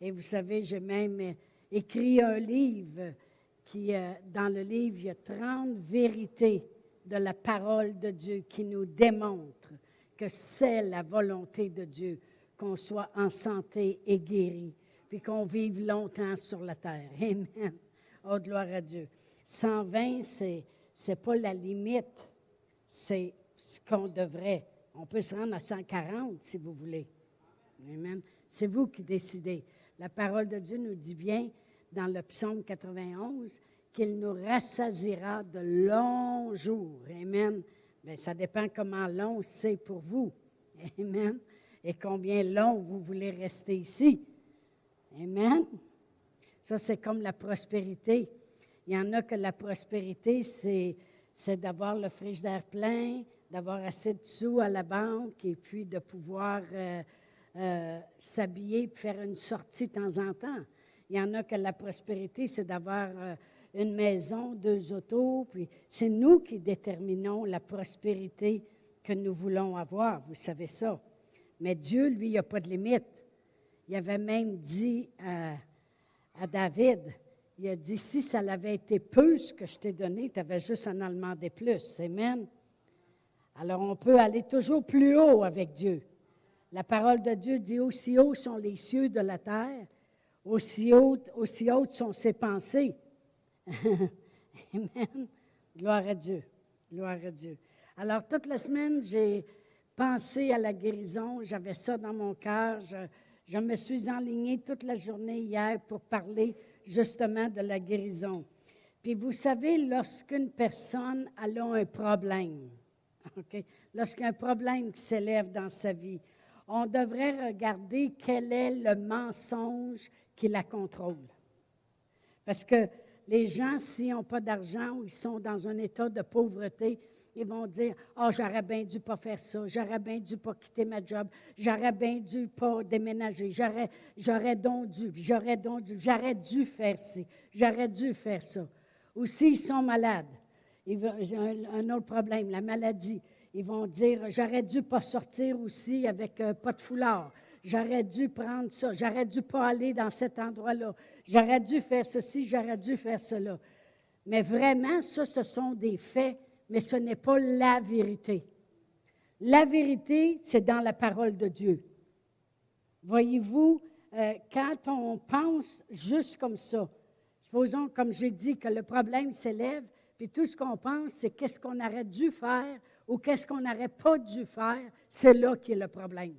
Et vous savez, j'ai même euh, écrit un livre qui, euh, dans le livre, il y a 30 vérités de la parole de Dieu qui nous démontrent que c'est la volonté de Dieu qu'on soit en santé et guéri, puis qu'on vive longtemps sur la terre. Amen. Oh, gloire à Dieu. 120, c'est n'est pas la limite, c'est ce qu'on devrait. On peut se rendre à 140 si vous voulez. Amen. C'est vous qui décidez. La parole de Dieu nous dit bien dans le psaume 91 qu'il nous rassasira de longs jours. Amen. Bien, ça dépend comment long c'est pour vous. Amen. Et combien long vous voulez rester ici. Amen. Ça, c'est comme la prospérité. Il y en a que la prospérité, c'est, c'est d'avoir le frigidaire plein, d'avoir assez de sous à la banque et puis de pouvoir euh, euh, s'habiller faire une sortie de temps en temps. Il y en a que la prospérité, c'est d'avoir euh, une maison, deux autos, puis c'est nous qui déterminons la prospérité que nous voulons avoir, vous savez ça. Mais Dieu, lui, il n'y a pas de limite. Il avait même dit à, à David, il a dit, si ça l'avait été peu ce que je t'ai donné, tu avais juste en en demander plus. Amen. Alors on peut aller toujours plus haut avec Dieu. La parole de Dieu dit, aussi haut sont les cieux de la terre, aussi hautes, aussi sont ses pensées. Amen. Gloire à Dieu. Gloire à Dieu. Alors, toute la semaine, j'ai pensé à la guérison. J'avais ça dans mon cœur. Je, me suis enlignée toute la journée hier pour parler justement de la guérison. Puis vous savez, lorsqu'une personne a un problème, okay? lorsqu'il y a un problème s'élève dans sa vie, on devrait regarder quel est le mensonge qui la contrôle. Parce que les gens, s'ils n'ont pas d'argent ou ils sont dans un état de pauvreté, ils vont dire Ah, oh, j'aurais bien dû pas faire ça, j'aurais bien dû pas quitter ma job, j'aurais bien dû pas déménager, j'aurais, j'aurais donc dû, j'aurais donc dû, j'aurais dû faire ci, j'aurais dû faire ça. Ou s'ils sont malades, j'ai un autre problème, la maladie. Ils vont dire, j'aurais dû pas sortir aussi avec euh, pas de foulard. J'aurais dû prendre ça. J'aurais dû pas aller dans cet endroit-là. J'aurais dû faire ceci, j'aurais dû faire cela. Mais vraiment, ça, ce sont des faits, mais ce n'est pas la vérité. La vérité, c'est dans la parole de Dieu. Voyez-vous, euh, quand on pense juste comme ça, supposons, comme j'ai dit, que le problème s'élève, puis tout ce qu'on pense, c'est qu'est-ce qu'on aurait dû faire ou qu'est-ce qu'on n'aurait pas dû faire, c'est là qui est le problème.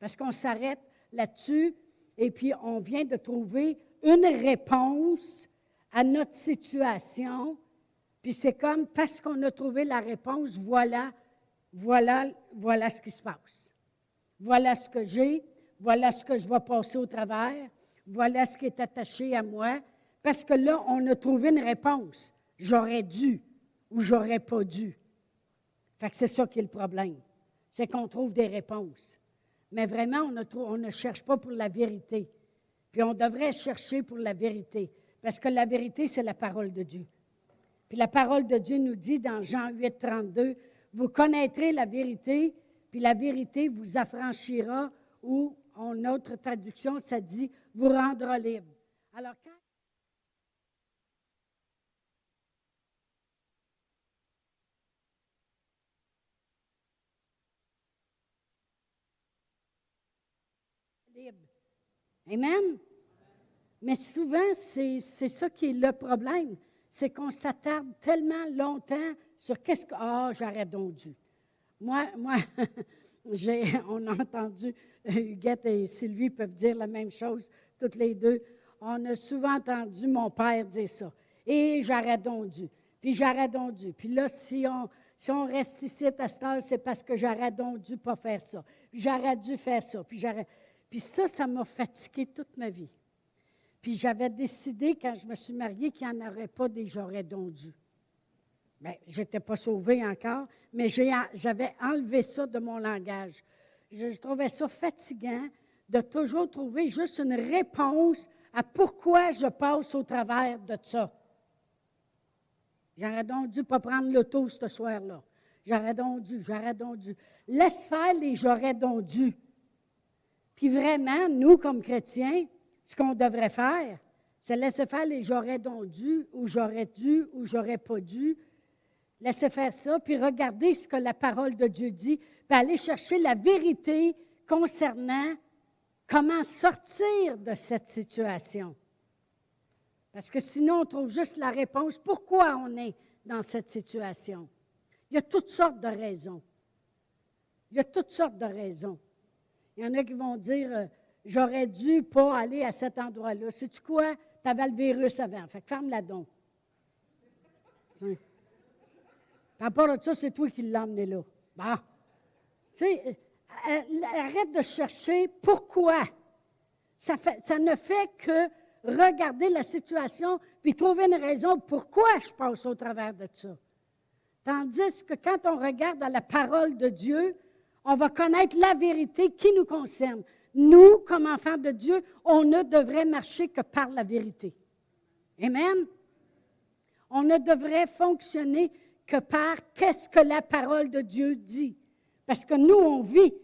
Parce qu'on s'arrête là-dessus et puis on vient de trouver une réponse à notre situation. Puis c'est comme parce qu'on a trouvé la réponse, voilà, voilà, voilà ce qui se passe. Voilà ce que j'ai, voilà ce que je vais passer au travers, voilà ce qui est attaché à moi, parce que là, on a trouvé une réponse. J'aurais dû ou j'aurais pas dû. Fait que c'est ça qui est le problème. C'est qu'on trouve des réponses. Mais vraiment, on, ne cherche pas pour la vérité. Puis on devrait chercher pour la vérité. Parce que la vérité, c'est la parole de Dieu. Puis la parole de Dieu nous dit dans Jean 8, 32, vous connaîtrez la vérité, puis la vérité vous affranchira, ou en autre traduction, ça dit, vous rendra libre. Alors, quand Amen. Mais souvent, c'est ça qui est le problème. C'est qu'on s'attarde tellement longtemps sur qu'est-ce que. Ah, j'aurais donc dû. Moi, moi on a entendu, Huguette et Sylvie peuvent dire la même chose, toutes les deux. On a souvent entendu mon père dire ça. Et j'aurais dû. Puis j'aurais dû. Puis là, si on, si on reste ici à cette heure, c'est parce que j'aurais donc dû pas faire ça. J'aurais dû faire ça. Puis j'aurais. Puis ça, ça m'a fatigué toute ma vie. Puis j'avais décidé, quand je me suis mariée, qu'il n'y en aurait pas des j'aurais donc. Bien, je n'étais pas sauvée encore, mais j'avais enlevé ça de mon langage. Je, trouvais ça fatigant de toujours trouver juste une réponse à pourquoi je passe au travers de ça. J'aurais donc dû pas prendre l'auto ce soir-là. J'aurais donc dû, j'aurais donc dû. Laisse faire les j'aurais donc. Puis vraiment, nous, comme chrétiens, ce qu'on devrait faire, c'est laisser faire les j'aurais donc dû, ou j'aurais dû, ou j'aurais pas dû. Laisser faire ça, puis regarder ce que la parole de Dieu dit, puis aller chercher la vérité concernant comment sortir de cette situation. Parce que sinon, on trouve juste la réponse pourquoi on est dans cette situation? Il y a toutes sortes de raisons. Il y a toutes sortes de raisons. Il y en a qui vont dire euh, J'aurais dû pas aller à cet endroit-là. Sais-tu quoi? Tu avais le virus avant. Fait que ferme-la donc. Par rapport à ça, c'est toi qui l'as emmené là. Bon. Tu sais, euh, euh, arrête de chercher pourquoi. Ça, ne fait que regarder la situation puis trouver une raison pourquoi je passe au travers de ça. Tandis que quand on regarde dans la parole de Dieu, on va connaître la vérité qui nous concerne. Nous, comme enfants de Dieu, on ne devrait marcher que par la vérité. Amen. On ne devrait fonctionner que par qu'est-ce que la parole de Dieu dit. Parce que nous, on vit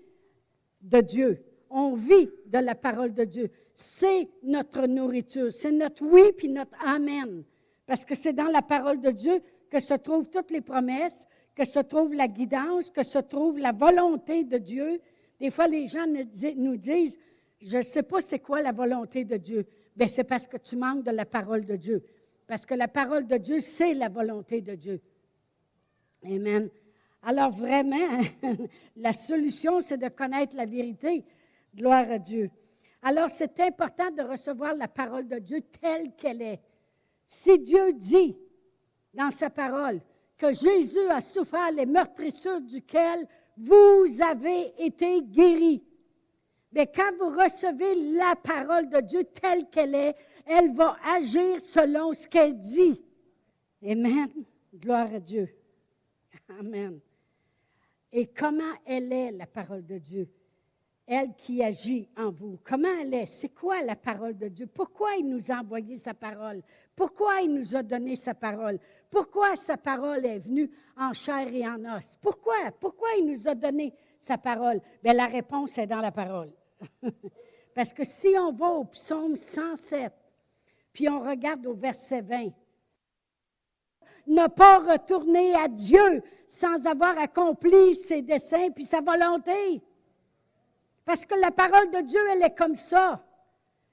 de Dieu. On vit de la parole de Dieu. C'est notre nourriture. C'est notre oui puis notre amen. Parce que c'est dans la parole de Dieu que se trouvent toutes les promesses, que se trouve la guidance, que se trouve la volonté de Dieu. Des fois, les gens nous disent, je ne sais pas c'est quoi la volonté de Dieu. Bien, c'est parce que tu manques de la parole de Dieu. Parce que la parole de Dieu, c'est la volonté de Dieu. Amen. Alors vraiment, la solution, c'est de connaître la vérité. Gloire à Dieu. Alors, c'est important de recevoir la parole de Dieu telle qu'elle est. Si Dieu dit dans sa parole, que Jésus a souffert les meurtrissures duquel vous avez été guéris. Mais quand vous recevez la parole de Dieu telle qu'elle est, elle va agir selon ce qu'elle dit. Amen. Gloire à Dieu. Amen. Et comment elle est, la parole de Dieu? elle qui agit en vous. Comment elle est? C'est quoi la parole de Dieu? Pourquoi il nous a envoyé sa parole? Pourquoi il nous a donné sa parole? Pourquoi sa parole est venue en chair et en os? Pourquoi? Pourquoi il nous a donné sa parole? Bien, la réponse est dans la parole. Parce que si on va au psaume 107, puis on regarde au verset 20, ne pas retourner à Dieu sans avoir accompli ses desseins puis sa volonté. Parce que la parole de Dieu, elle est comme ça.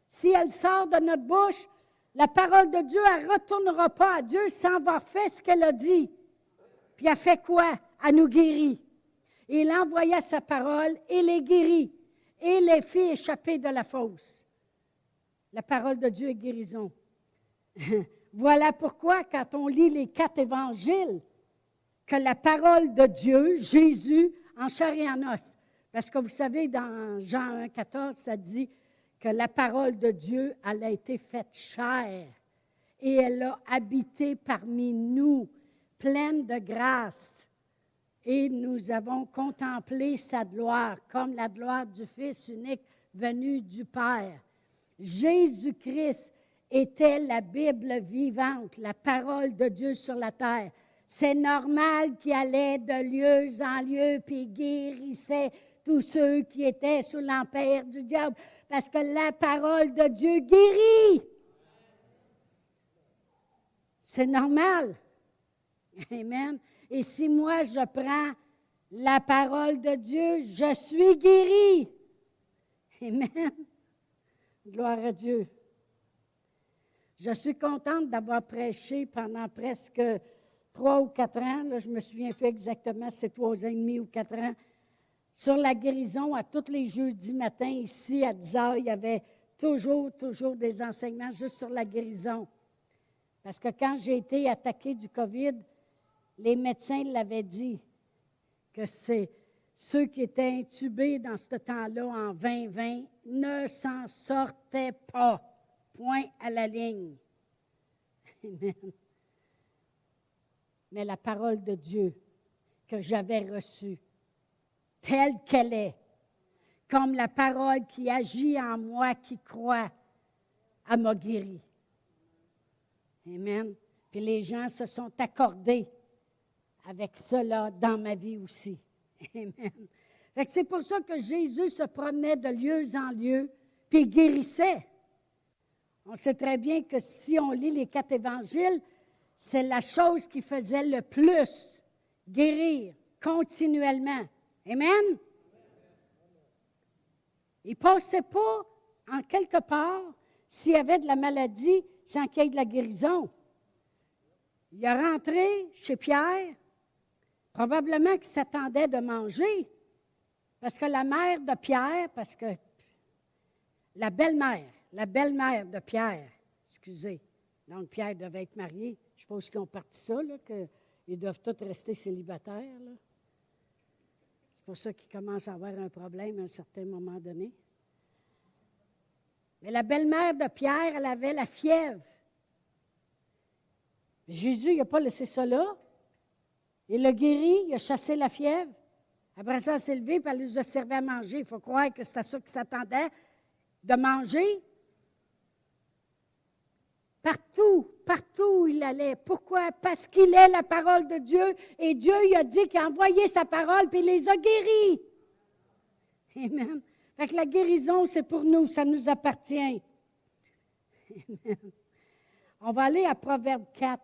Si elle sort de notre bouche, la parole de Dieu, elle ne retournera pas à Dieu sans avoir fait ce qu'elle a dit. Puis elle fait quoi? Elle nous guérit. il envoya sa parole et les guérit et les fit échapper de la fosse. La parole de Dieu est guérison. voilà pourquoi, quand on lit les quatre évangiles, que la parole de Dieu, Jésus, en chair et en os, parce que vous savez, dans Jean 1, 14, ça dit que la parole de Dieu, elle a été faite chair et elle a habité parmi nous, pleine de grâce. Et nous avons contemplé sa gloire comme la gloire du Fils unique venu du Père. Jésus-Christ était la Bible vivante, la parole de Dieu sur la terre. C'est normal qu'il allait de lieu en lieu, puis guérissait tous ceux qui étaient sous l'empire du diable, parce que la parole de Dieu guérit. C'est normal. Amen. Et si moi je prends la parole de Dieu, je suis guéri. Amen. Gloire à Dieu. Je suis contente d'avoir prêché pendant presque trois ou quatre ans. Là, je me souviens plus exactement, c'est trois ans et demi ou quatre ans sur la guérison à tous les jeudis matins ici à 10 heures. Il y avait toujours, toujours des enseignements juste sur la guérison. Parce que quand j'ai été attaqué du COVID, les médecins l'avaient dit que ceux qui étaient intubés dans ce temps-là en 2020 ne s'en sortaient pas. Point à la ligne. Amen. Mais la parole de Dieu que j'avais reçue telle qu'elle est, comme la parole qui agit en moi qui croit, à m'a guéri. Amen. Puis les gens se sont accordés avec cela dans ma vie aussi. Amen. C'est pour ça que Jésus se promenait de lieu en lieu, puis guérissait. On sait très bien que si on lit les quatre évangiles, c'est la chose qui faisait le plus guérir continuellement. Amen? Il ne passait pas en quelque part s'il y avait de la maladie sans qu'il y ait de la guérison. Il est rentré chez Pierre, probablement qu'il s'attendait de manger, parce que la mère de Pierre, parce que la belle-mère, la belle-mère de Pierre, excusez, donc Pierre devait être marié, je suppose qu'ils ont parti ça, qu'ils doivent tous rester célibataires. C'est pour ça qu'ils commencent à avoir un problème à un certain moment donné. Mais la belle-mère de Pierre, elle avait la fièvre. Jésus, n'a pas laissé ça là. Il l'a guéri, il a chassé la fièvre. Après ça, elle s'est levée et elle nous a servi à manger. Il faut croire que c'était ça qui s'attendait, de manger. Partout, partout où il allait. Pourquoi? Parce qu'il est la parole de Dieu et Dieu lui a dit qu'il a envoyé sa parole puis il les a guéris. Amen. Fait que la guérison, c'est pour nous, ça nous appartient. Amen. On va aller à Proverbe 4,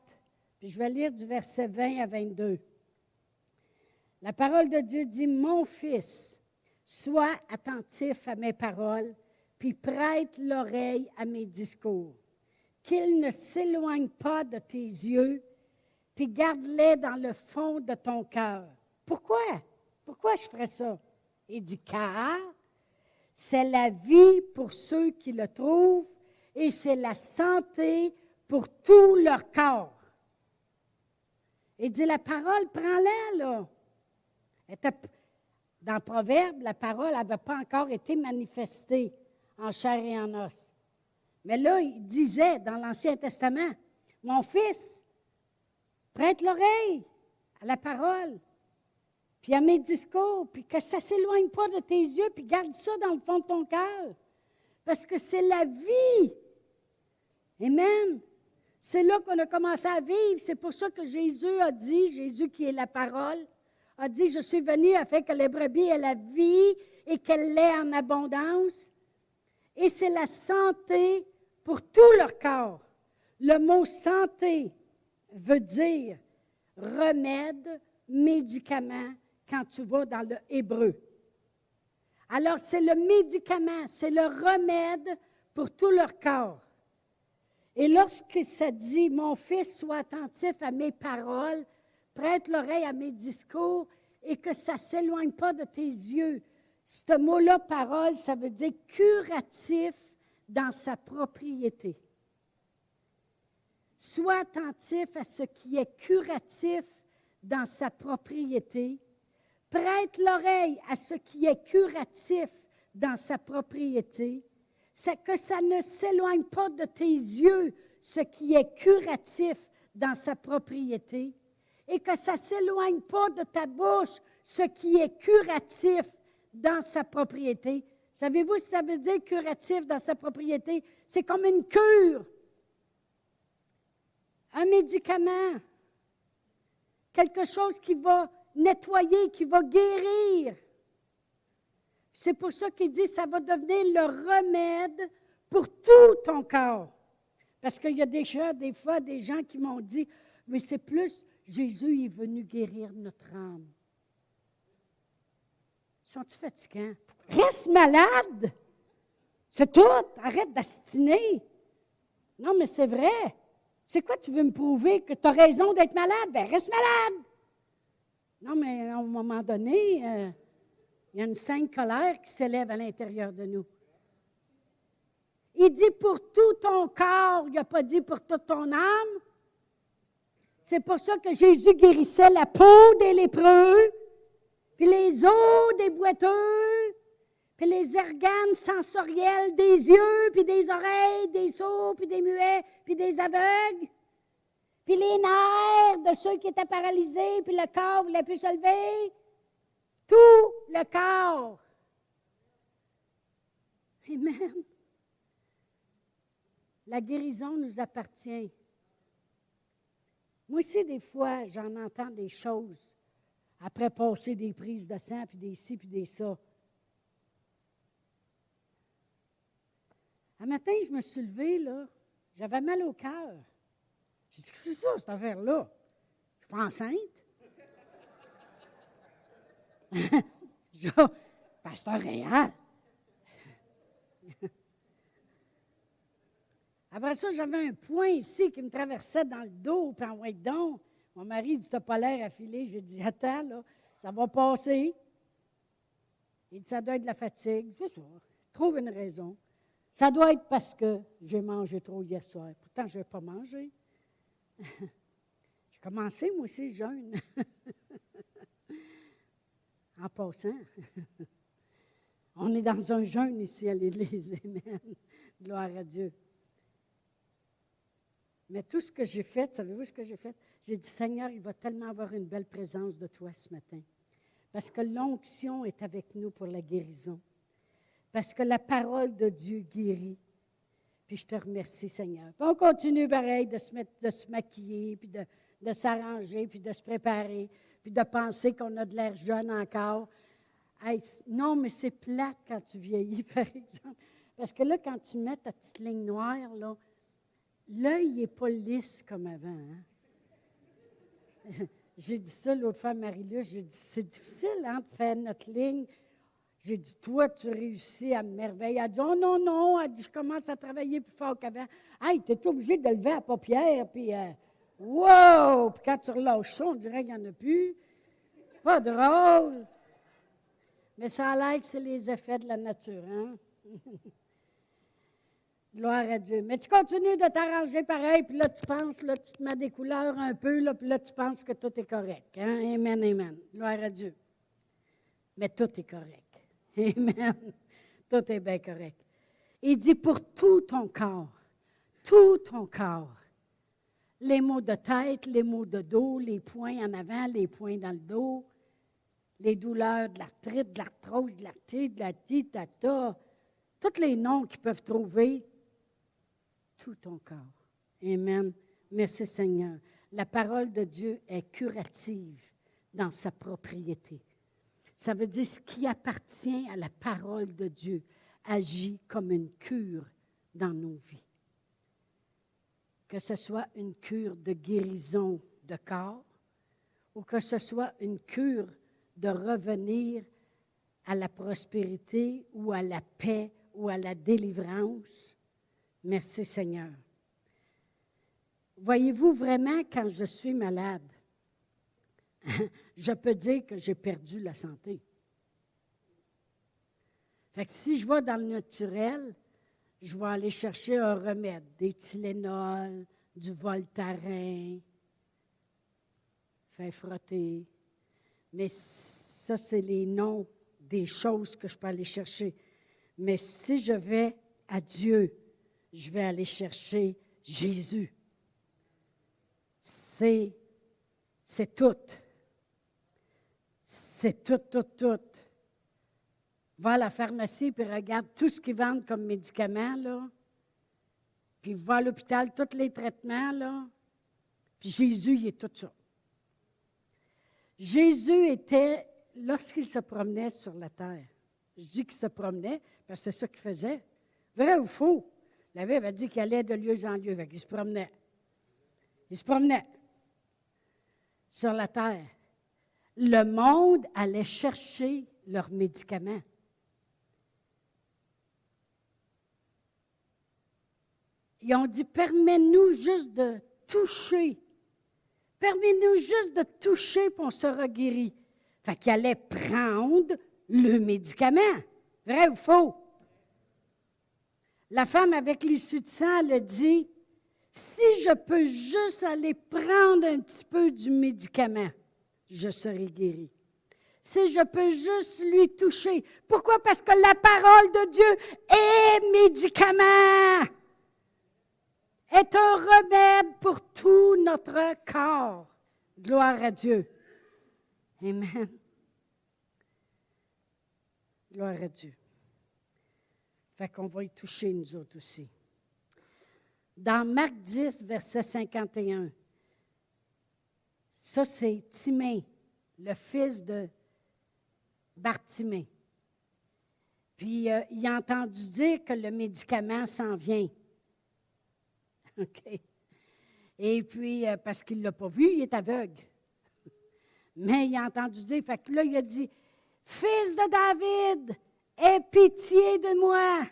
puis je vais lire du verset 20 à 22. La parole de Dieu dit, Mon fils, sois attentif à mes paroles, puis prête l'oreille à mes discours. Qu'ils ne s'éloignent pas de tes yeux, puis garde-les dans le fond de ton cœur. Pourquoi? Pourquoi je ferais ça? Il dit, car c'est la vie pour ceux qui le trouvent et c'est la santé pour tout leur corps. Il dit, la parole, prends-la, là. Dans Proverbe, la parole n'avait pas encore été manifestée en chair et en os. Mais là, il disait dans l'Ancien Testament, mon fils, prête l'oreille à la parole, puis à mes discours, puis que ça ne s'éloigne pas de tes yeux, puis garde ça dans le fond de ton cœur. Parce que c'est la vie. Amen. C'est là qu'on a commencé à vivre. C'est pour ça que Jésus a dit, Jésus qui est la parole, a dit, je suis venu afin que les brebis aient la vie et qu'elle l'ait en abondance. Et c'est la santé pour tout leur corps. Le mot santé veut dire remède, médicament, quand tu vas dans le hébreu. Alors, c'est le médicament, c'est le remède pour tout leur corps. Et lorsque ça dit, mon fils, sois attentif à mes paroles, prête l'oreille à mes discours et que ça ne s'éloigne pas de tes yeux. Ce mot-là, parole, ça veut dire curatif dans sa propriété. Sois attentif à ce qui est curatif dans sa propriété. Prête l'oreille à ce qui est curatif dans sa propriété. C'est que ça ne s'éloigne pas de tes yeux, ce qui est curatif dans sa propriété et que ça ne s'éloigne pas de ta bouche, ce qui est curatif dans sa propriété. Savez-vous ce que ça veut dire curatif dans sa propriété? C'est comme une cure, un médicament, quelque chose qui va nettoyer, qui va guérir. C'est pour ça qu'il dit ça va devenir le remède pour tout ton corps. Parce qu'il y a déjà des fois des gens qui m'ont dit, mais c'est plus Jésus est venu guérir notre âme. Sont-tu fatiguants? Reste malade! C'est tout! Arrête d'astiner! Non, mais c'est vrai! C'est quoi tu veux me prouver que tu as raison d'être malade? Ben, reste malade! Non, mais à un moment donné, euh, il y a une sainte colère qui s'élève à l'intérieur de nous. Il dit pour tout ton corps, il n'a pas dit pour toute ton âme. C'est pour ça que Jésus guérissait la peau des lépreux, puis les os des boiteux, les organes sensoriels des yeux, puis des oreilles, des sourds, puis des muets, puis des aveugles, puis les nerfs de ceux qui étaient paralysés, puis le corps voulait plus se lever. Tout le corps. Amen. La guérison nous appartient. Moi aussi, des fois, j'en entends des choses après passer des prises de sang, puis des ci, puis des ça. Un matin, je me suis levée, là, j'avais mal au cœur. J'ai dit, c'est ça, cette affaire-là? Je suis pas enceinte. je, pasteur réel. Après ça, j'avais un point ici qui me traversait dans le dos, puis en donc. Mon mari dit, t'as pas l'air affilé. J'ai dit, attends, là, ça va passer. Il dit, ça doit être de la fatigue. C'est ça. Trouve une raison. Ça doit être parce que j'ai mangé trop hier soir. Pourtant, je n'ai pas mangé. j'ai commencé, moi aussi, jeûne. en passant. On est dans un jeûne ici à l'Église. Amen. Gloire à Dieu. Mais tout ce que j'ai fait, savez-vous ce que j'ai fait? J'ai dit, Seigneur, il va tellement avoir une belle présence de toi ce matin. Parce que l'onction est avec nous pour la guérison. Parce que la parole de Dieu guérit. Puis je te remercie, Seigneur. on continue pareil de se, mettre, de se maquiller, puis de, de s'arranger, puis de se préparer, puis de penser qu'on a de l'air jeune encore. non, mais c'est plate quand tu vieillis, par exemple. Parce que là, quand tu mets ta petite ligne noire, là, l'œil n'est pas lisse comme avant. Hein? j'ai dit ça l'autre fois à Marie-Luce, j'ai dit, c'est difficile hein, de faire notre ligne. J'ai dit, toi, tu réussis à merveille. Elle a dit, oh non, non. Elle dit, je commence à travailler plus fort qu'avant. Hey, tu es obligé de lever la paupière, puis euh, wow! Puis quand tu relâches ça, on dirait qu'il n'y en a plus. C'est pas drôle. Mais ça a l'air que c'est les effets de la nature, hein? Gloire à Dieu. Mais tu continues de t'arranger pareil, puis là, tu penses, là, tu te mets des couleurs un peu, là, puis là, tu penses que tout est correct. Hein? Amen, amen. Gloire à Dieu. Mais tout est correct. Amen. Tout est bien correct. Il dit pour tout ton corps, tout ton corps. Les maux de tête, les maux de dos, les poings en avant, les poings dans le dos, les douleurs de l'arthrite, de l'arthrose, de l'arthrite, de la titata, tous les noms qu'ils peuvent trouver, tout ton corps. Amen. Merci Seigneur. La parole de Dieu est curative dans sa propriété. Ça veut dire ce qui appartient à la parole de Dieu agit comme une cure dans nos vies. Que ce soit une cure de guérison de corps ou que ce soit une cure de revenir à la prospérité ou à la paix ou à la délivrance Merci Seigneur. Voyez-vous vraiment quand je suis malade, je peux dire que j'ai perdu la santé. Fait que si je vais dans le naturel, je vais aller chercher un remède, des Tylenol, du Voltaren, faire frotter. Mais ça, c'est les noms des choses que je peux aller chercher. Mais si je vais à Dieu, je vais aller chercher Jésus. C'est, c'est tout. C'est tout, tout, tout. Va à la pharmacie puis regarde tout ce qu'ils vendent comme médicaments, là. Puis va à l'hôpital, tous les traitements, là. Puis Jésus, il est tout ça. Jésus était, lorsqu'il se promenait sur la terre, je dis qu'il se promenait parce que c'est ça qu'il faisait. Vrai ou faux? La Bible a dit qu'il allait de lieu en lieu. Il se promenait. Il se promenait sur la terre. Le monde allait chercher leurs médicaments. Ils ont dit, permets-nous juste de toucher. Permets-nous juste de toucher pour on sera guéri. Fait qu'il allait prendre le médicament. Vrai ou faux? La femme avec l'issue de sang, elle a dit, si je peux juste aller prendre un petit peu du médicament, je serai guéri. Si je peux juste lui toucher. Pourquoi? Parce que la parole de Dieu est médicament, est un remède pour tout notre corps. Gloire à Dieu. Amen. Gloire à Dieu. Fait qu'on va y toucher, nous autres aussi. Dans Marc 10, verset 51, ça c'est Timée, le fils de Bartimée. Puis euh, il a entendu dire que le médicament s'en vient. OK. Et puis, euh, parce qu'il ne l'a pas vu, il est aveugle. Mais il a entendu dire, fait que là, il a dit Fils de David, aie pitié de moi.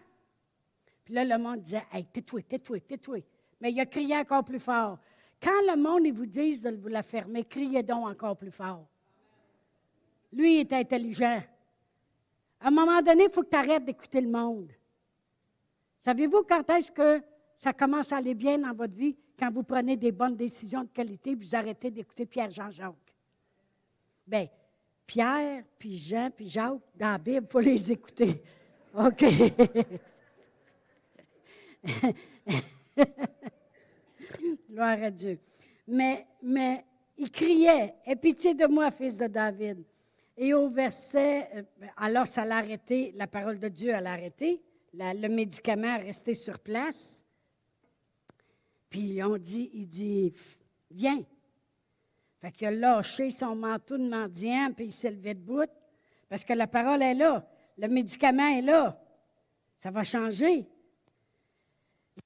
Puis là, le monde disait Hey, tais-toi, tais-toi, tais-toi. Mais il a crié encore plus fort. Quand le monde vous dit de vous la fermer, criez donc encore plus fort. Lui, il est intelligent. À un moment donné, il faut que tu arrêtes d'écouter le monde. Savez-vous quand est-ce que ça commence à aller bien dans votre vie? Quand vous prenez des bonnes décisions de qualité, vous arrêtez d'écouter Pierre-Jean-Jacques. Bien, Pierre, puis Jean, puis Jacques, dans la Bible, il faut les écouter. OK. Gloire à Dieu. Mais, mais il criait, Aie pitié de moi, fils de David. Et au verset, euh, alors ça l'a arrêté, la parole de Dieu a arrêté, le médicament a resté sur place. Puis on dit, il dit, viens. Fait qu'il a lâché son manteau de mendiant, puis il s'est levé debout, parce que la parole est là, le médicament est là. Ça va changer.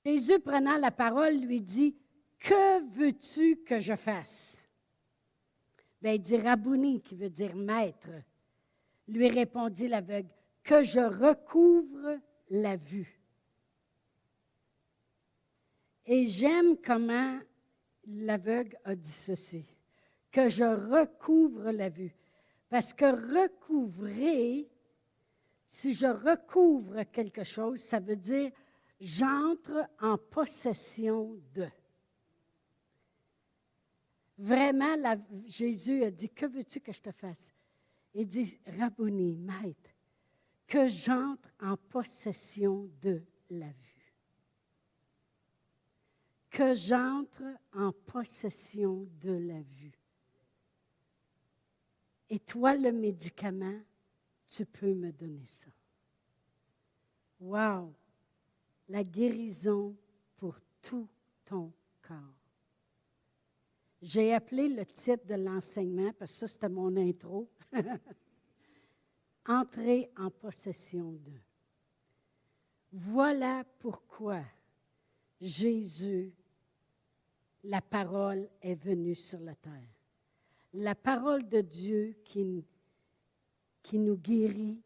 Jésus, prenant la parole, lui dit, Que veux-tu que je fasse? Bien, il dit Rabouni, qui veut dire maître. Lui répondit l'aveugle, Que je recouvre la vue. Et j'aime comment l'aveugle a dit ceci, que je recouvre la vue. Parce que recouvrer, si je recouvre quelque chose, ça veut dire j'entre en possession de. Vraiment, Jésus a dit, que veux-tu que je te fasse? Il dit, Rabboni, maître, que j'entre en possession de la vue. Que j'entre en possession de la vue. Et toi, le médicament, tu peux me donner ça. Wow! La guérison pour tout ton corps. J'ai appelé le titre de l'enseignement, parce que ça, c'était mon intro. Entrer en possession de. Voilà pourquoi Jésus, la parole, est venue sur la terre. La parole de Dieu qui, qui nous guérit,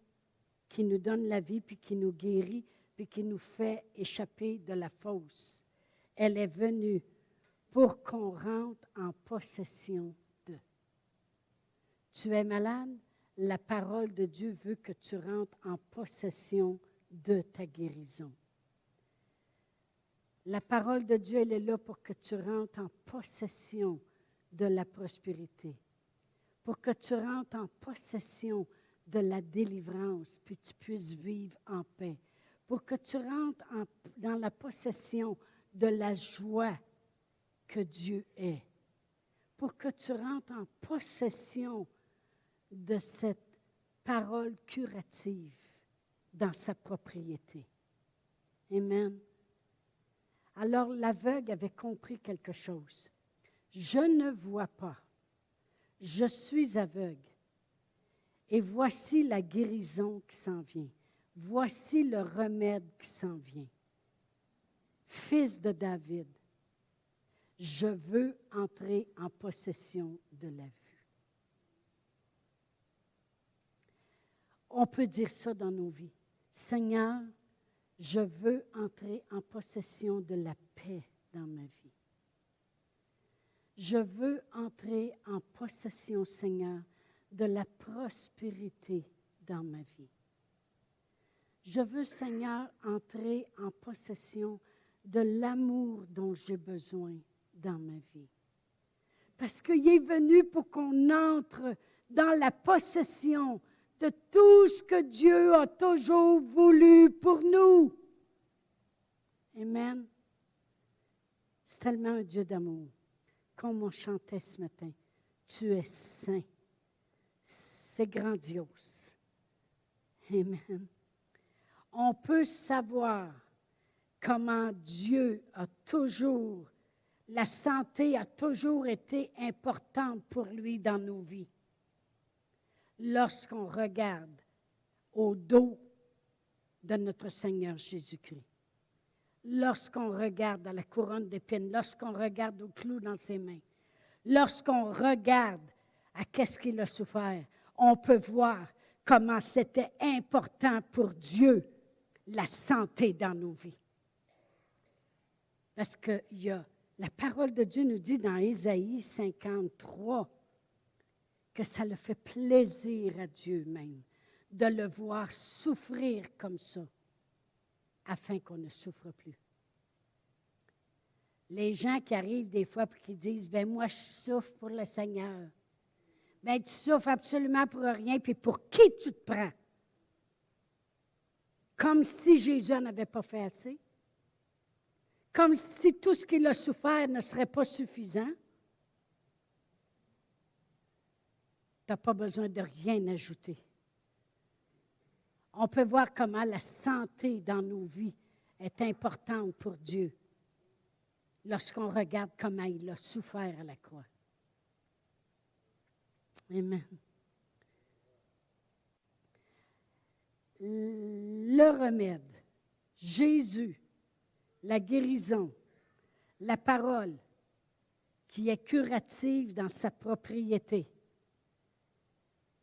qui nous donne la vie, puis qui nous guérit, puis qui nous fait échapper de la fosse. Elle est venue pour qu'on rentre en possession de. Tu es malade? La parole de Dieu veut que tu rentres en possession de ta guérison. La parole de Dieu, elle est là pour que tu rentres en possession de la prospérité, pour que tu rentres en possession de la délivrance, puis tu puisses vivre en paix pour que tu rentres dans la possession de la joie que Dieu est, pour que tu rentres en possession de cette parole curative dans sa propriété. Amen. Alors l'aveugle avait compris quelque chose. Je ne vois pas. Je suis aveugle. Et voici la guérison qui s'en vient. Voici le remède qui s'en vient. Fils de David, je veux entrer en possession de la vue. On peut dire ça dans nos vies. Seigneur, je veux entrer en possession de la paix dans ma vie. Je veux entrer en possession, Seigneur, de la prospérité dans ma vie. Je veux, Seigneur, entrer en possession de l'amour dont j'ai besoin dans ma vie. Parce qu'il est venu pour qu'on entre dans la possession de tout ce que Dieu a toujours voulu pour nous. Amen. C'est tellement un Dieu d'amour. Comme on chantait ce matin, tu es saint. C'est grandiose. Amen on peut savoir comment Dieu a toujours, la santé a toujours été importante pour lui dans nos vies. lorsqu'on regarde au dos de notre Seigneur Jésus-Christ. Lorsqu'on regarde à la couronne d'épines, lorsqu'on regarde au clou dans ses mains, lorsqu'on regarde à qu'est-ce qu'il a souffert, on peut voir comment c'était important pour Dieu la santé dans nos vies. Parce que y la parole de Dieu nous dit dans Ésaïe 53 que ça le fait plaisir à Dieu même de le voir souffrir comme ça, afin qu'on ne souffre plus. Les gens qui arrivent des fois et qui disent, ben moi je souffre pour le Seigneur. Ben tu souffres absolument pour rien, puis pour qui tu te prends? Comme si Jésus n'avait pas fait assez. Comme si tout ce qu'il a souffert ne serait pas suffisant. Tu n'as pas besoin de rien ajouter on peut voir comment la santé dans nos vies est importante pour Dieu lorsqu'on regarde comment il a souffert à la croix. Amen. Le remède, Jésus, la guérison, la parole qui est curative dans sa propriété,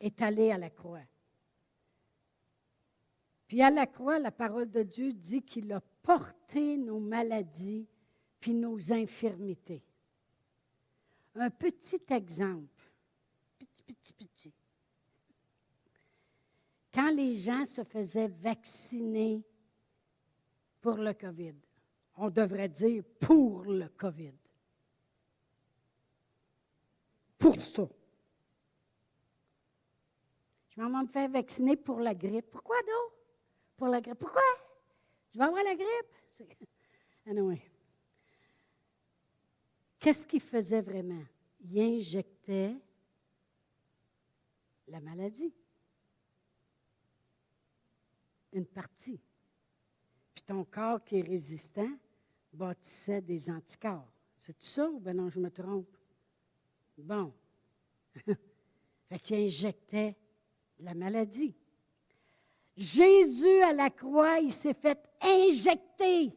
est allé à la croix. Puis à la croix, la parole de Dieu dit qu'il a porté nos maladies puis nos infirmités. Un petit exemple, petit, petit, petit. Quand les gens se faisaient vacciner pour le COVID, on devrait dire pour le COVID. Pour ça. Je m'en vais me faire vacciner pour la grippe. Pourquoi donc? pour la grippe. Pourquoi? Tu vas avoir la grippe? Anyway. Qu'est-ce qu'il faisait vraiment? Il injectait la maladie. Une partie. Puis ton corps qui est résistant bâtissait des anticorps. C'est ça ou ben non, je me trompe? Bon. fait qu'il injectait la maladie. Jésus à la croix, il s'est fait injecter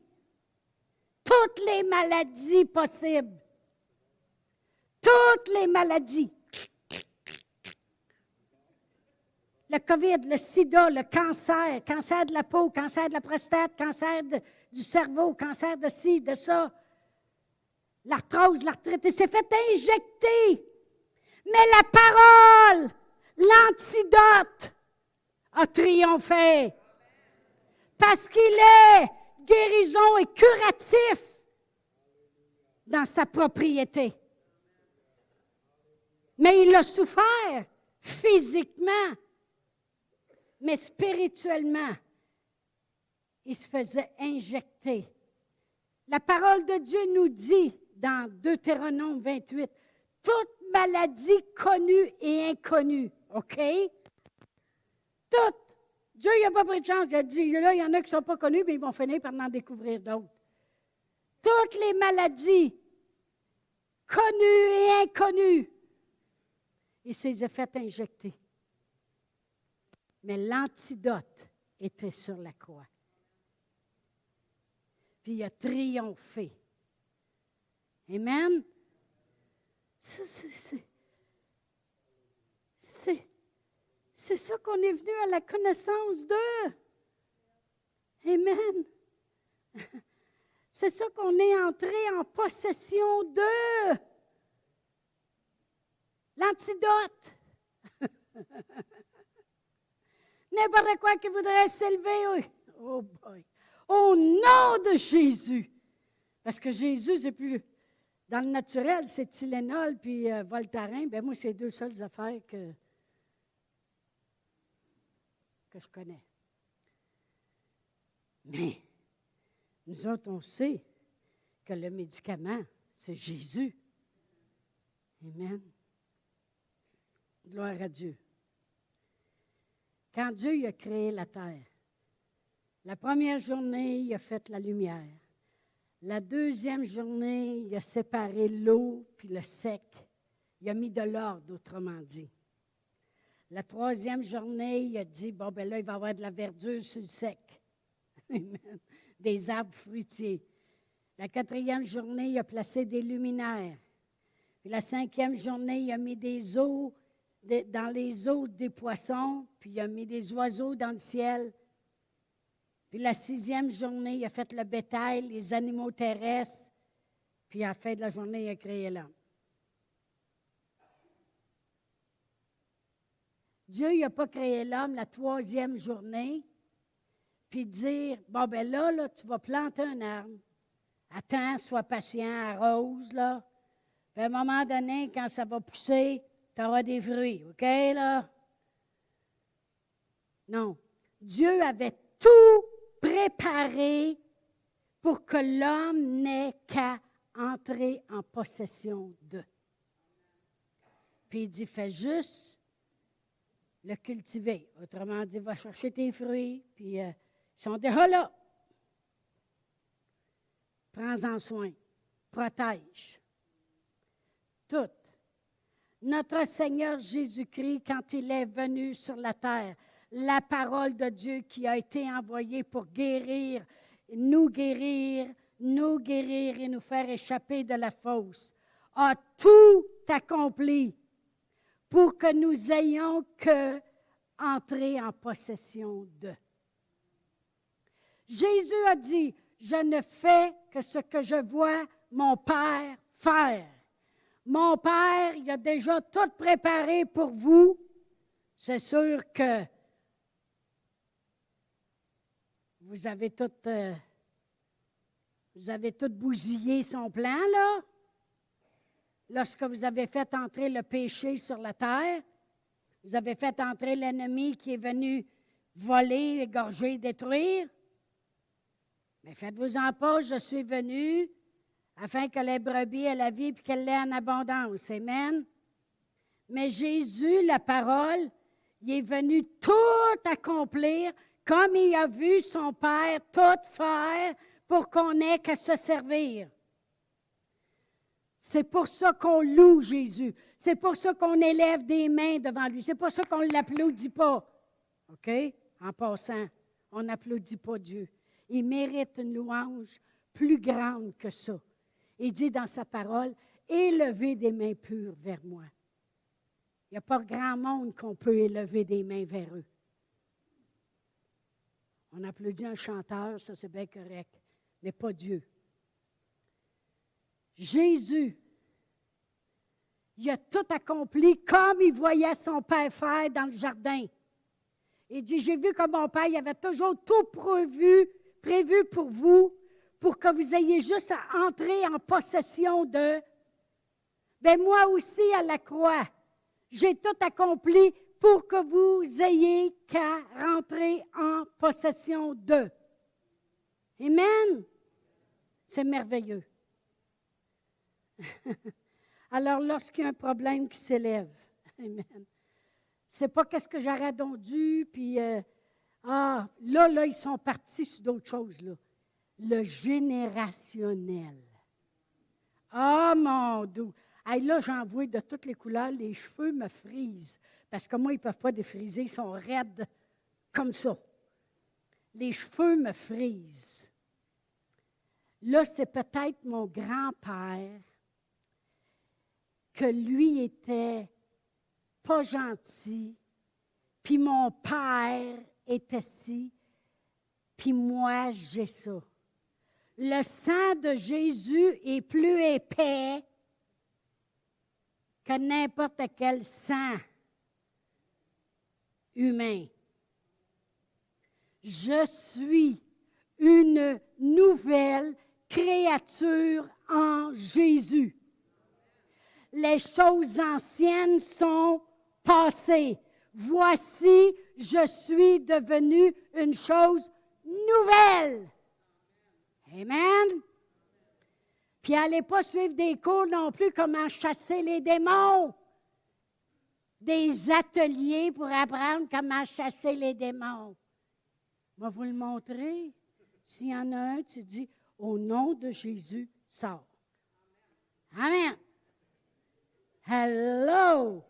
toutes les maladies possibles. Toutes les maladies. Le COVID, le sida, le cancer, cancer de la peau, cancer de la prostate, cancer du cerveau, cancer de ci, de ça, l'arthrose, l'arthrite, il s'est fait injecter. Mais la parole, l'antidote, a triomphé. Parce qu'il est guérison et curatif dans sa propriété. Mais il a souffert physiquement, mais spirituellement, il se faisait injecter. La parole de Dieu nous dit dans Deutéronome 28, toute maladie connue et inconnue, OK? Toutes. Dieu n'a pas pris de chance. Il a dit, là, il y en a qui ne sont pas connus, mais ils vont finir par en découvrir d'autres. Toutes les maladies, connues et inconnues, il s'est fait injecter. Mais l'antidote était sur la croix. Puis il a triomphé. Amen. c'est C'est ça qu'on est venu à la connaissance d'eux. Amen. C'est ça qu'on est entré en possession d'eux. L'antidote. N'importe quoi qui voudrait s'élever. Oh boy. Au nom de Jésus. Parce que Jésus, c'est plus. Dans le naturel, c'est Tylenol puis euh, Voltaren. Ben moi, c'est deux seules affaires que je connais. Mais nous autres, on sait que le médicament, c'est Jésus. Amen. Gloire à Dieu. Quand Dieu a créé la terre, la première journée, il a fait la lumière. La deuxième journée, il a séparé l'eau puis le sec. Il a mis de l'ordre, autrement dit. La troisième journée, il a dit, bon, ben là, il va y avoir de la verdure sur le sec. Des arbres fruitiers. La quatrième journée, il a placé des luminaires. Puis la cinquième journée, il a mis des eaux, dans les eaux des poissons, puis il a mis des oiseaux dans le ciel. Puis la sixième journée, il a fait le bétail, les animaux terrestres, puis à la fin de la journée, il a créé l'homme. Dieu n'a pas créé l'homme la troisième journée, puis dire, bon, ben là, là, tu vas planter un arbre. Attends, sois patient, arrose, là. Puis à un moment donné, quand ça va pousser, tu auras des fruits, OK, là? Non. Dieu avait tout préparé pour que l'homme n'ait qu'à entrer en possession d'eux. Puis il dit, fais juste le cultiver. Autrement dit, va chercher tes fruits, puis euh, ils sont déjà là. Prends-en soin. Protège. Tout. Notre Seigneur Jésus-Christ, quand il est venu sur la terre, la parole de Dieu qui a été envoyée pour guérir, nous guérir, nous guérir et nous faire échapper de la fosse, a tout accompli pour que nous ayons que entrer en possession de. Jésus a dit, je ne fais que ce que je vois mon Père faire. Mon Père, il a déjà tout préparé pour vous. C'est sûr que vous avez tout, euh, vous avez tout bousillé son plan, là. Lorsque vous avez fait entrer le péché sur la terre, vous avez fait entrer l'ennemi qui est venu voler, égorger, détruire. Mais faites-vous-en pas, je suis venu afin que les brebis aient la vie et qu'elle l'ait en abondance. Amen. Mais Jésus, la parole, il est venu tout accomplir comme il a vu son Père tout faire pour qu'on ait qu'à se servir. C'est pour ça qu'on loue Jésus. C'est pour ça qu'on élève des mains devant lui. C'est pour ça qu'on ne l'applaudit pas. OK? En passant, on n'applaudit pas Dieu. Il mérite une louange plus grande que ça. Il dit dans sa parole, élevez des mains pures vers moi. Il n'y a pas grand monde qu'on peut élever des mains vers eux. On applaudit un chanteur, ça c'est bien correct, mais pas Dieu. Jésus, il a tout accompli comme il voyait son Père faire dans le jardin. Il dit, j'ai vu que mon Père il avait toujours tout prévu prévu pour vous, pour que vous ayez juste à entrer en possession de. Ben moi aussi à la croix, j'ai tout accompli pour que vous ayez qu'à rentrer en possession de. Amen. C'est merveilleux. Alors, lorsqu'il y a un problème qui s'élève, Amen. C'est pas qu'est-ce que j'aurais donc puis euh, ah, là, là, ils sont partis sur d'autres choses, là. Le générationnel. Ah, mon doux. là, j'en vois de toutes les couleurs, les cheveux me frisent. Parce que moi, ils ne peuvent pas défriser, ils sont raides comme ça. Les cheveux me frisent. Là, c'est peut-être mon grand-père que lui était pas gentil, puis mon père est assis, puis moi, j'ai ça. Le sang de Jésus est plus épais que n'importe quel sang humain. Je suis une nouvelle créature en Jésus. Les choses anciennes sont passées. Voici, je suis devenu une chose nouvelle. Amen. Puis allez pas suivre des cours non plus comment chasser les démons. Des ateliers pour apprendre comment chasser les démons. Je vais vous le montrer. S'il y en a un, tu dis au nom de Jésus, sors. Amen. Hello.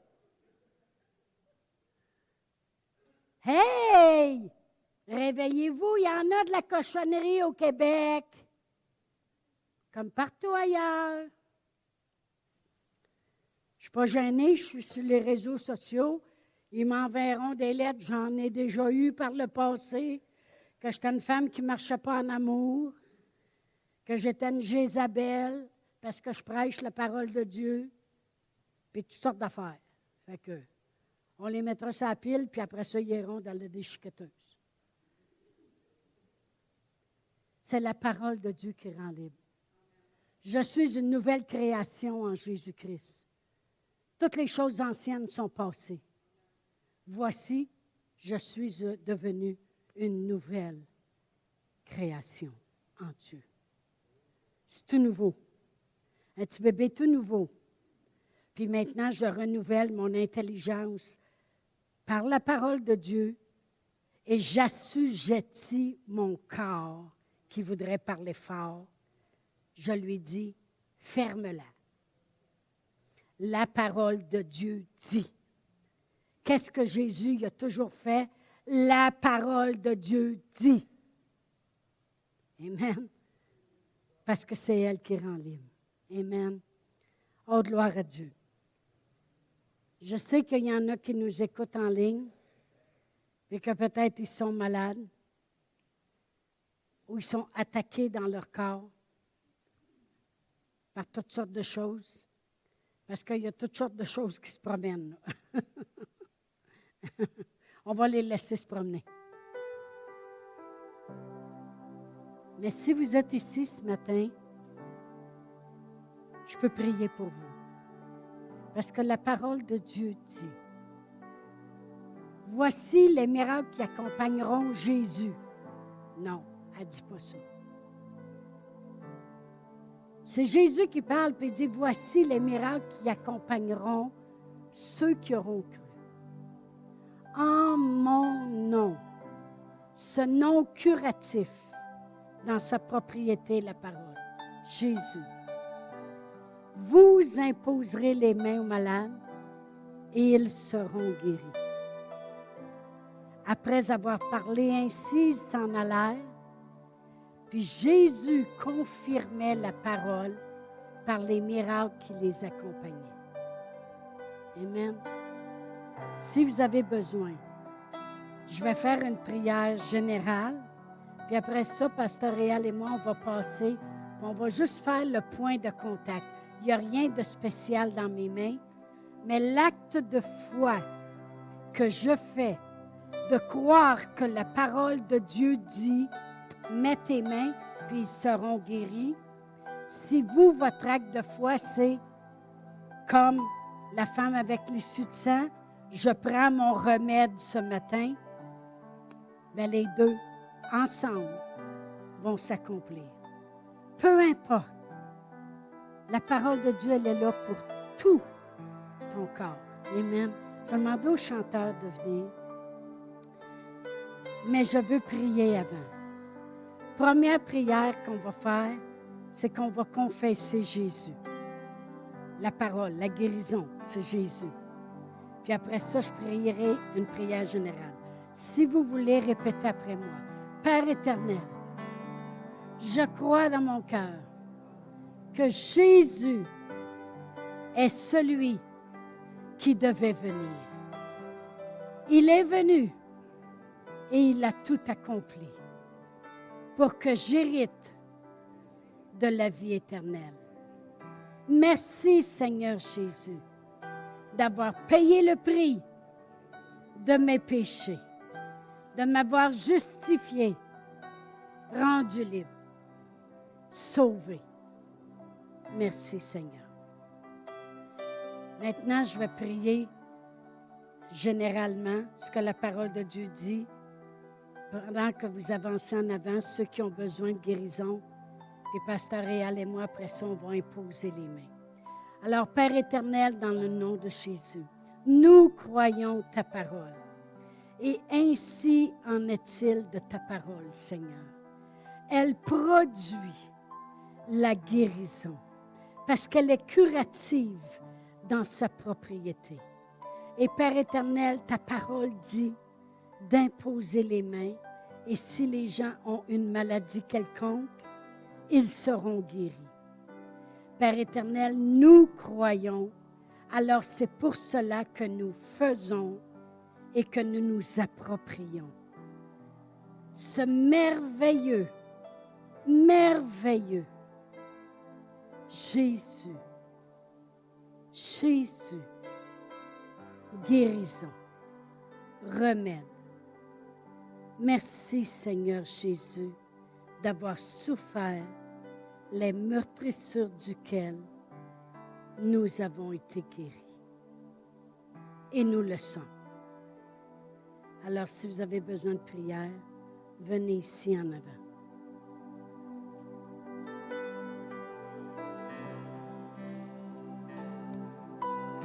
Hey! Réveillez-vous, il y en a de la cochonnerie au Québec, comme partout ailleurs. Je ne suis pas gênée, je suis sur les réseaux sociaux. Ils m'enverront des lettres, j'en ai déjà eu par le passé, que j'étais une femme qui ne marchait pas en amour, que j'étais une Jézabel parce que je prêche la parole de Dieu, puis toutes sortes d'affaires. Fait que, on les mettra sur la pile, puis après ça, ils iront dans la déchiqueteuse. C'est la parole de Dieu qui rend libre. Je suis une nouvelle création en Jésus-Christ. Toutes les choses anciennes sont passées. Voici, je suis devenue une nouvelle création en Dieu. C'est tout nouveau. Un petit bébé tout nouveau. Puis maintenant, je renouvelle mon intelligence par la parole de Dieu et j'assujettis mon corps qui voudrait parler fort, je lui dis, ferme-la. La parole de Dieu dit. Qu'est-ce que Jésus a toujours fait? La parole de Dieu dit. Amen. Parce que c'est elle qui rend libre. Amen. Oh, gloire à Dieu. Je sais qu'il y en a qui nous écoutent en ligne et que peut-être ils sont malades où ils sont attaqués dans leur corps par toutes sortes de choses, parce qu'il y a toutes sortes de choses qui se promènent. On va les laisser se promener. Mais si vous êtes ici ce matin, je peux prier pour vous. Parce que la parole de Dieu dit, voici les miracles qui accompagneront Jésus. Non. Elle dit pas ça. C'est Jésus qui parle et dit, voici les miracles qui accompagneront ceux qui auront cru. En mon nom, ce nom curatif dans sa propriété, la parole, Jésus. Vous imposerez les mains aux malades et ils seront guéris. Après avoir parlé ainsi, ils s'en allèrent puis Jésus confirmait la parole par les miracles qui les accompagnaient. Amen. Si vous avez besoin, je vais faire une prière générale. Puis après ça, Pasteur Réal et moi, on va passer. On va juste faire le point de contact. Il n'y a rien de spécial dans mes mains. Mais l'acte de foi que je fais, de croire que la parole de Dieu dit, mets tes mains, puis ils seront guéris. Si vous, votre acte de foi, c'est comme la femme avec l'issue de sang, je prends mon remède ce matin, mais les deux, ensemble, vont s'accomplir. Peu importe, la parole de Dieu, elle est là pour tout ton corps. Amen. Je demande au chanteur de venir, mais je veux prier avant première prière qu'on va faire, c'est qu'on va confesser Jésus. La parole, la guérison, c'est Jésus. Puis après ça, je prierai une prière générale. Si vous voulez répéter après moi, Père éternel, je crois dans mon cœur que Jésus est celui qui devait venir. Il est venu et il a tout accompli pour que j'hérite de la vie éternelle. Merci Seigneur Jésus d'avoir payé le prix de mes péchés, de m'avoir justifié, rendu libre, sauvé. Merci Seigneur. Maintenant, je vais prier généralement ce que la parole de Dieu dit pendant que vous avancez en avant, ceux qui ont besoin de guérison, et Pasteur Réal et moi, après ça, on va imposer les mains. Alors, Père éternel, dans le nom de Jésus, nous croyons ta parole. Et ainsi en est-il de ta parole, Seigneur. Elle produit la guérison parce qu'elle est curative dans sa propriété. Et Père éternel, ta parole dit d'imposer les mains et si les gens ont une maladie quelconque, ils seront guéris. Père éternel, nous croyons, alors c'est pour cela que nous faisons et que nous nous approprions ce merveilleux, merveilleux Jésus, Jésus, guérison, remède. Merci Seigneur Jésus d'avoir souffert les meurtrissures duquel nous avons été guéris. Et nous le sommes. Alors si vous avez besoin de prière, venez ici en avant.